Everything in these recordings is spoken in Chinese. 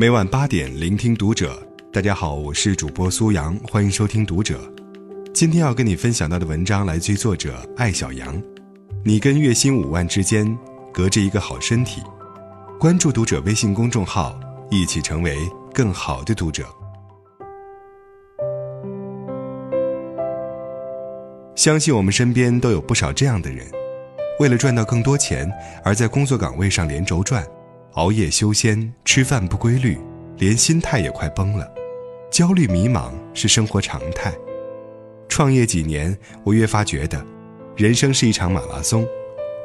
每晚八点，聆听读者。大家好，我是主播苏阳，欢迎收听读者。今天要跟你分享到的文章来自于作者艾小羊。你跟月薪五万之间，隔着一个好身体。关注读者微信公众号，一起成为更好的读者。相信我们身边都有不少这样的人，为了赚到更多钱，而在工作岗位上连轴转，熬夜修仙，吃饭不规律，连心态也快崩了，焦虑迷茫是生活常态。创业几年，我越发觉得，人生是一场马拉松，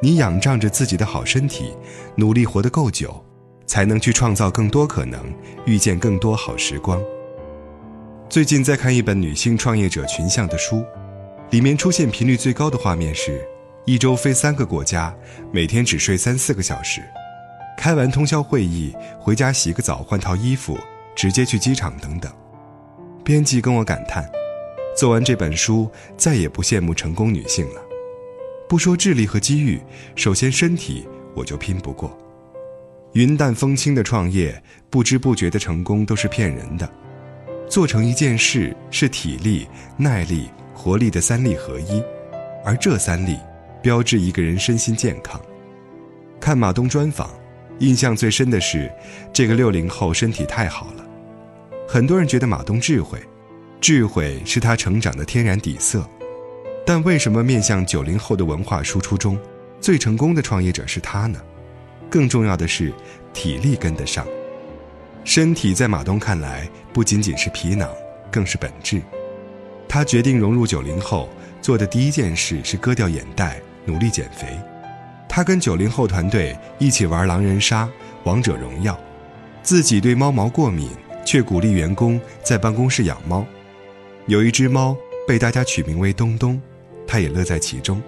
你仰仗着自己的好身体，努力活得够久，才能去创造更多可能，遇见更多好时光。最近在看一本女性创业者群像的书。里面出现频率最高的画面是，一周飞三个国家，每天只睡三四个小时，开完通宵会议回家洗个澡换套衣服，直接去机场等等。编辑跟我感叹，做完这本书再也不羡慕成功女性了。不说智力和机遇，首先身体我就拼不过。云淡风轻的创业，不知不觉的成功都是骗人的。做成一件事是体力、耐力。活力的三力合一，而这三力标志一个人身心健康。看马东专访，印象最深的是这个六零后身体太好了。很多人觉得马东智慧，智慧是他成长的天然底色。但为什么面向九零后的文化输出中，最成功的创业者是他呢？更重要的是体力跟得上。身体在马东看来不仅仅是皮囊，更是本质。他决定融入九零后，做的第一件事是割掉眼袋，努力减肥。他跟九零后团队一起玩狼人杀、王者荣耀，自己对猫毛过敏，却鼓励员工在办公室养猫。有一只猫被大家取名为东东，他也乐在其中。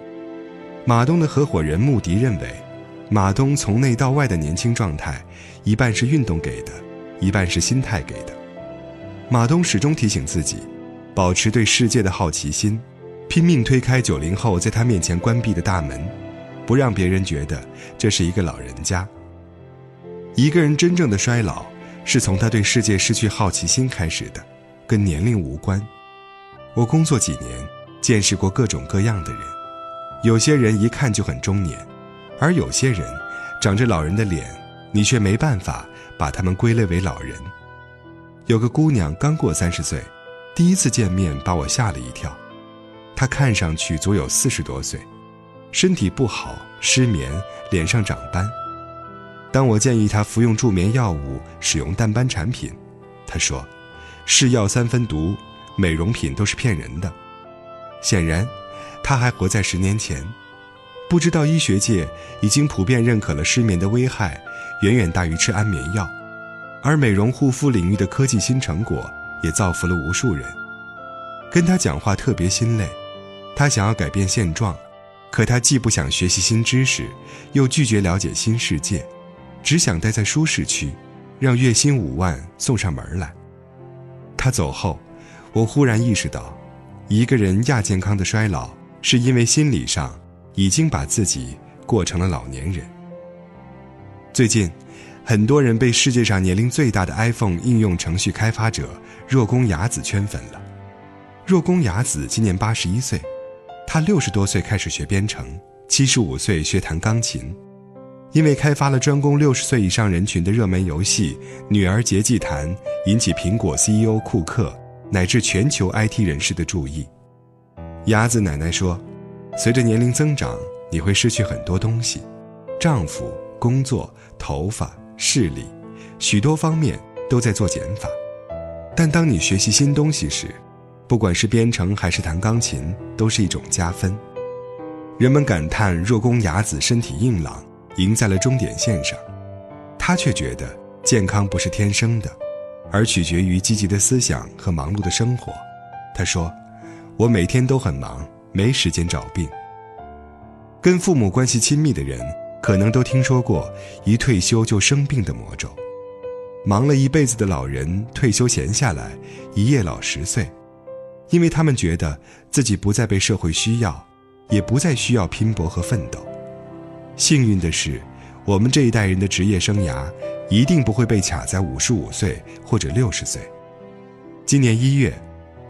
马东的合伙人穆迪认为，马东从内到外的年轻状态，一半是运动给的，一半是心态给的。马东始终提醒自己。保持对世界的好奇心，拼命推开九零后在他面前关闭的大门，不让别人觉得这是一个老人家。一个人真正的衰老，是从他对世界失去好奇心开始的，跟年龄无关。我工作几年，见识过各种各样的人，有些人一看就很中年，而有些人长着老人的脸，你却没办法把他们归类为老人。有个姑娘刚过三十岁。第一次见面把我吓了一跳，她看上去足有四十多岁，身体不好，失眠，脸上长斑。当我建议他服用助眠药物，使用淡斑产品，他说：“是药三分毒，美容品都是骗人的。”显然，他还活在十年前，不知道医学界已经普遍认可了失眠的危害远远大于吃安眠药，而美容护肤领域的科技新成果。也造福了无数人。跟他讲话特别心累，他想要改变现状，可他既不想学习新知识，又拒绝了解新世界，只想待在舒适区，让月薪五万送上门来。他走后，我忽然意识到，一个人亚健康的衰老，是因为心理上已经把自己过成了老年人。最近。很多人被世界上年龄最大的 iPhone 应用程序开发者若宫雅子圈粉了。若宫雅子今年八十一岁，她六十多岁开始学编程，七十五岁学弹钢琴。因为开发了专攻六十岁以上人群的热门游戏《女儿节祭坛》，引起苹果 CEO 库克乃至全球 IT 人士的注意。鸭子奶奶说：“随着年龄增长，你会失去很多东西，丈夫、工作、头发。”视力，许多方面都在做减法，但当你学习新东西时，不管是编程还是弹钢琴，都是一种加分。人们感叹若宫雅子身体硬朗，赢在了终点线上，她却觉得健康不是天生的，而取决于积极的思想和忙碌的生活。她说：“我每天都很忙，没时间找病。”跟父母关系亲密的人。可能都听说过一退休就生病的魔咒，忙了一辈子的老人退休闲下来，一夜老十岁，因为他们觉得自己不再被社会需要，也不再需要拼搏和奋斗。幸运的是，我们这一代人的职业生涯一定不会被卡在五十五岁或者六十岁。今年一月，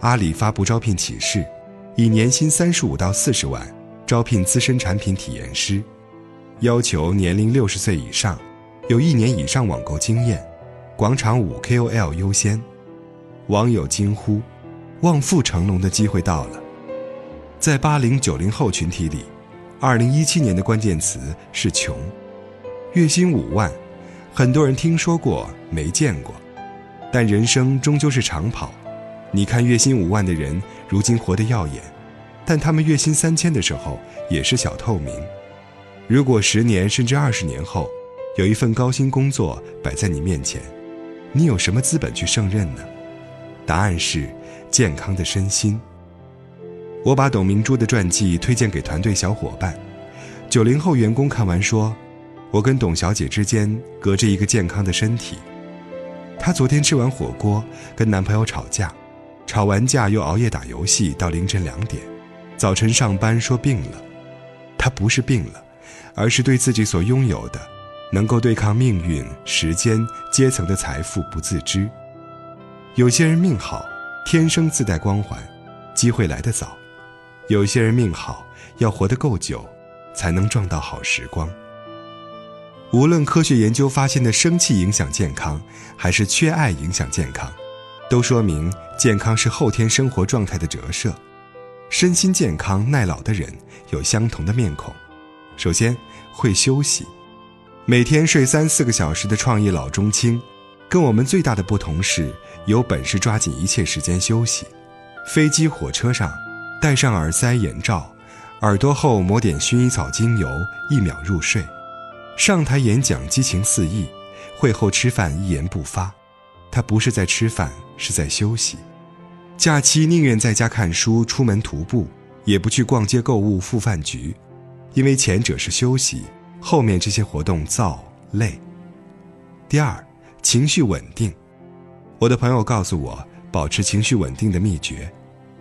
阿里发布招聘启事，以年薪三十五到四十万招聘资深产品体验师，要求年龄六十岁以上，有一年以上网购经验，广场舞 KOL 优先。网友惊呼：“望父成龙的机会到了！”在八零九零后群体里，二零一七年的关键词是“穷”。月薪五万，很多人听说过没见过，但人生终究是长跑。你看月薪五万的人，如今活得耀眼，但他们月薪三千的时候也是小透明。如果十年甚至二十年后，有一份高薪工作摆在你面前，你有什么资本去胜任呢？答案是健康的身心。我把董明珠的传记推荐给团队小伙伴，九零后员工看完说。我跟董小姐之间隔着一个健康的身体。她昨天吃完火锅，跟男朋友吵架，吵完架又熬夜打游戏到凌晨两点，早晨上班说病了。她不是病了，而是对自己所拥有的，能够对抗命运、时间、阶层的财富不自知。有些人命好，天生自带光环，机会来得早；有些人命好，要活得够久，才能撞到好时光。无论科学研究发现的生气影响健康，还是缺爱影响健康，都说明健康是后天生活状态的折射。身心健康耐老的人有相同的面孔。首先会休息，每天睡三四个小时的创业老中青，跟我们最大的不同是有本事抓紧一切时间休息。飞机火车上戴上耳塞眼罩，耳朵后抹点薰衣草精油，一秒入睡。上台演讲激情四溢，会后吃饭一言不发，他不是在吃饭，是在休息。假期宁愿在家看书、出门徒步，也不去逛街购物、赴饭局，因为前者是休息，后面这些活动燥累。第二，情绪稳定。我的朋友告诉我，保持情绪稳定的秘诀：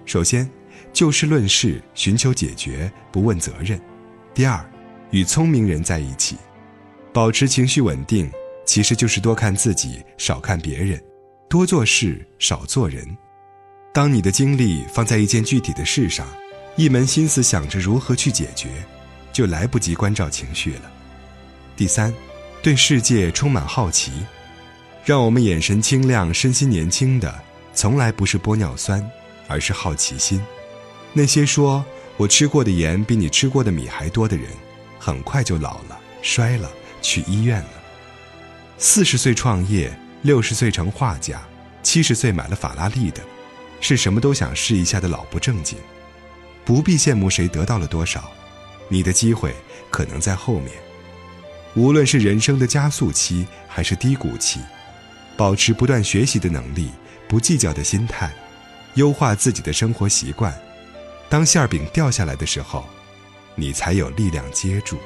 首先，就事论事，寻求解决，不问责任；第二，与聪明人在一起。保持情绪稳定，其实就是多看自己，少看别人，多做事，少做人。当你的精力放在一件具体的事上，一门心思想着如何去解决，就来不及关照情绪了。第三，对世界充满好奇，让我们眼神清亮、身心年轻的，从来不是玻尿酸，而是好奇心。那些说我吃过的盐比你吃过的米还多的人，很快就老了，衰了。去医院了。四十岁创业，六十岁成画家，七十岁买了法拉利的，是什么都想试一下的老不正经。不必羡慕谁得到了多少，你的机会可能在后面。无论是人生的加速期还是低谷期，保持不断学习的能力，不计较的心态，优化自己的生活习惯。当馅儿饼掉下来的时候，你才有力量接住。